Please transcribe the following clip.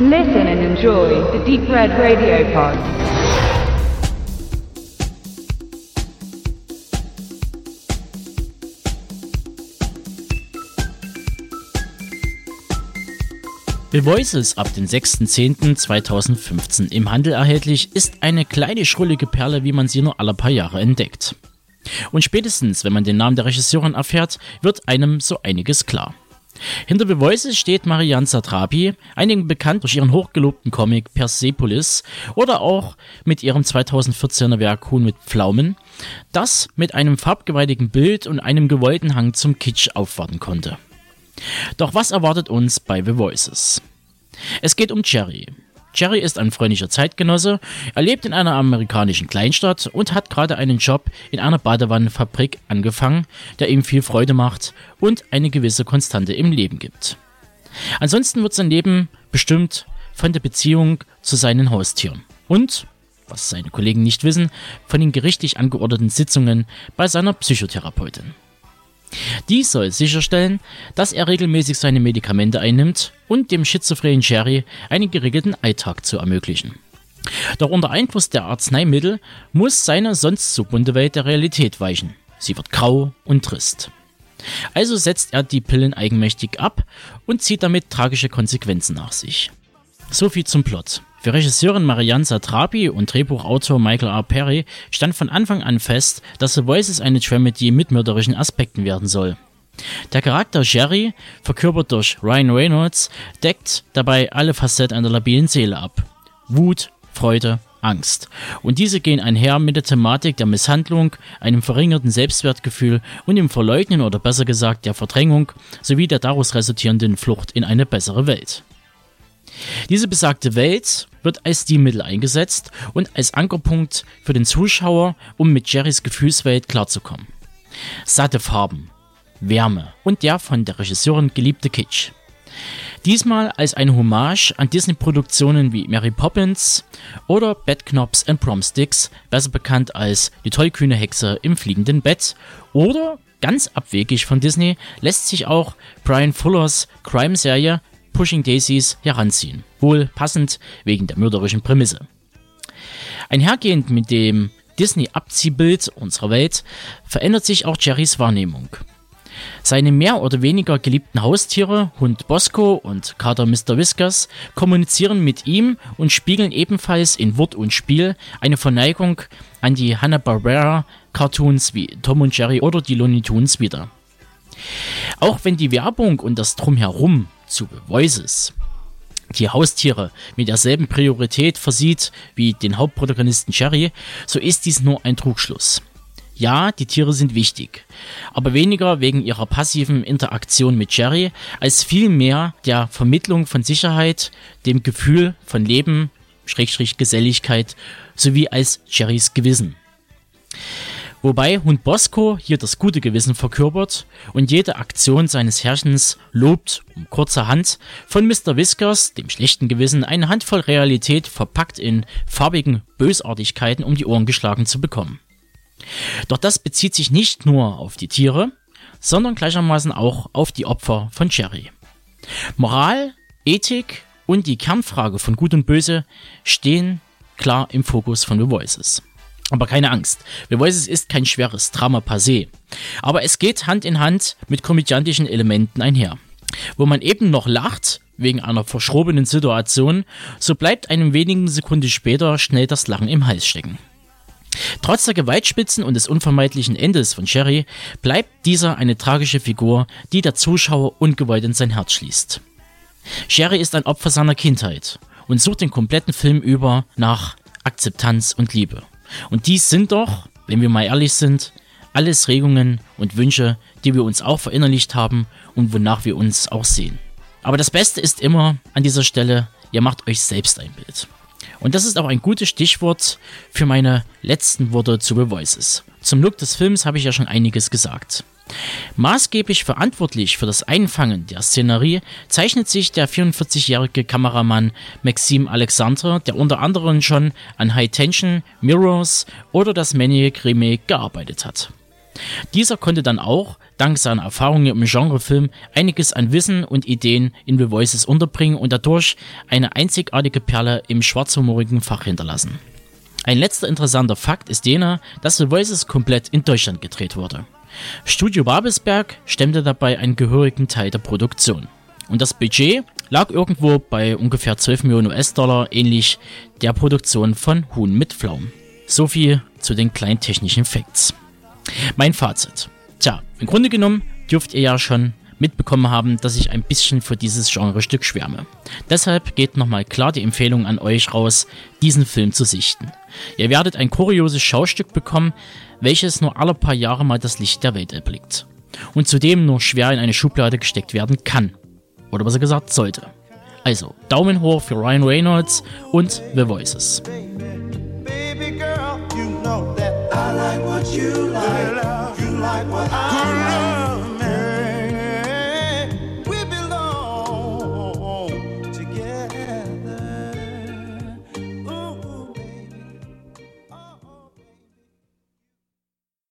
Listen and enjoy the Deep Red Radio Pod. The Voices ab dem 6.10.2015 im Handel erhältlich ist eine kleine schrullige Perle, wie man sie nur alle paar Jahre entdeckt. Und spätestens, wenn man den Namen der Regisseurin erfährt, wird einem so einiges klar. Hinter The Voices steht Marianne Satrapi, einigen bekannt durch ihren hochgelobten Comic Persepolis oder auch mit ihrem 2014er Werk Huhn mit Pflaumen, das mit einem farbgewaltigen Bild und einem gewollten Hang zum Kitsch aufwarten konnte. Doch was erwartet uns bei The Voices? Es geht um Jerry. Jerry ist ein freundlicher Zeitgenosse, er lebt in einer amerikanischen Kleinstadt und hat gerade einen Job in einer Badewannenfabrik angefangen, der ihm viel Freude macht und eine gewisse Konstante im Leben gibt. Ansonsten wird sein Leben bestimmt von der Beziehung zu seinen Haustieren und, was seine Kollegen nicht wissen, von den gerichtlich angeordneten Sitzungen bei seiner Psychotherapeutin. Dies soll sicherstellen, dass er regelmäßig seine Medikamente einnimmt und dem schizophrenen Jerry einen geregelten Alltag zu ermöglichen. Doch unter Einfluss der Arzneimittel muss seine sonst so bunte Welt der Realität weichen. Sie wird grau und trist. Also setzt er die Pillen eigenmächtig ab und zieht damit tragische Konsequenzen nach sich. So viel zum Plot. Für Regisseurin Marianne Satrapi und Drehbuchautor Michael R. Perry stand von Anfang an fest, dass The Voices eine Dramedy mit mörderischen Aspekten werden soll. Der Charakter Jerry, verkörpert durch Ryan Reynolds, deckt dabei alle Facetten einer labilen Seele ab. Wut, Freude, Angst. Und diese gehen einher mit der Thematik der Misshandlung, einem verringerten Selbstwertgefühl und dem Verleugnen oder besser gesagt der Verdrängung sowie der daraus resultierenden Flucht in eine bessere Welt. Diese besagte Welt wird als Stilmittel eingesetzt und als Ankerpunkt für den Zuschauer, um mit Jerrys Gefühlswelt klarzukommen. Satte Farben, Wärme und der von der Regisseurin geliebte Kitsch. Diesmal als eine Hommage an Disney-Produktionen wie Mary Poppins oder Bad Knobs and Promsticks, besser bekannt als Die tollkühne Hexe im fliegenden Bett oder ganz abwegig von Disney lässt sich auch Brian Fullers Crime-Serie Pushing Daisies heranziehen. Wohl passend wegen der mörderischen Prämisse. Einhergehend mit dem Disney-Abziehbild unserer Welt verändert sich auch Jerrys Wahrnehmung. Seine mehr oder weniger geliebten Haustiere, Hund Bosco und Kater Mr. Whiskers, kommunizieren mit ihm und spiegeln ebenfalls in Wort und Spiel eine Verneigung an die Hanna-Barbera-Cartoons wie Tom und Jerry oder die Looney Tunes wider. Auch wenn die Werbung und das Drumherum zu The Voices die Haustiere mit derselben Priorität versieht wie den Hauptprotagonisten Jerry, so ist dies nur ein Trugschluss. Ja, die Tiere sind wichtig, aber weniger wegen ihrer passiven Interaktion mit Jerry, als vielmehr der Vermittlung von Sicherheit, dem Gefühl von Leben, Schrägstrich Geselligkeit, sowie als Jerrys Gewissen. Wobei Hund Bosco hier das gute Gewissen verkörpert und jede Aktion seines Herrchens lobt um kurzerhand von Mr. Whiskers, dem schlechten Gewissen, eine Handvoll Realität verpackt in farbigen Bösartigkeiten um die Ohren geschlagen zu bekommen. Doch das bezieht sich nicht nur auf die Tiere, sondern gleichermaßen auch auf die Opfer von Jerry. Moral, Ethik und die Kernfrage von Gut und Böse stehen klar im Fokus von The Voices. Aber keine Angst, The Voices ist kein schweres Drama per se. Aber es geht Hand in Hand mit komödiantischen Elementen einher. Wo man eben noch lacht, wegen einer verschrobenen Situation, so bleibt einem wenigen Sekunden später schnell das Lachen im Hals stecken. Trotz der Gewaltspitzen und des unvermeidlichen Endes von Sherry bleibt dieser eine tragische Figur, die der Zuschauer ungewollt in sein Herz schließt. Sherry ist ein Opfer seiner Kindheit und sucht den kompletten Film über nach Akzeptanz und Liebe. Und dies sind doch, wenn wir mal ehrlich sind, alles Regungen und Wünsche, die wir uns auch verinnerlicht haben und wonach wir uns auch sehen. Aber das Beste ist immer an dieser Stelle, ihr macht euch selbst ein Bild. Und das ist auch ein gutes Stichwort für meine letzten Worte zu The Voices. Zum Look des Films habe ich ja schon einiges gesagt. Maßgeblich verantwortlich für das Einfangen der Szenerie zeichnet sich der 44-jährige Kameramann Maxim Alexander, der unter anderem schon an High Tension, Mirrors oder das Maniac Remake gearbeitet hat. Dieser konnte dann auch, dank seiner Erfahrungen im Genrefilm, einiges an Wissen und Ideen in The Voices unterbringen und dadurch eine einzigartige Perle im schwarzhumorigen Fach hinterlassen. Ein letzter interessanter Fakt ist jener, dass The Voices komplett in Deutschland gedreht wurde. Studio Babelsberg stemmte dabei einen gehörigen Teil der Produktion. Und das Budget lag irgendwo bei ungefähr 12 Millionen US-Dollar, ähnlich der Produktion von Huhn mit Pflaumen. So viel zu den kleinen technischen Facts. Mein Fazit. Tja, im Grunde genommen dürft ihr ja schon mitbekommen haben, dass ich ein bisschen für dieses Genrestück schwärme. Deshalb geht nochmal klar die Empfehlung an euch raus, diesen Film zu sichten. Ihr werdet ein kurioses Schaustück bekommen, welches nur alle paar Jahre mal das Licht der Welt erblickt. Und zudem nur schwer in eine Schublade gesteckt werden kann. Oder was er gesagt sollte. Also, Daumen hoch für Ryan Reynolds und The Voices. Baby girl, you know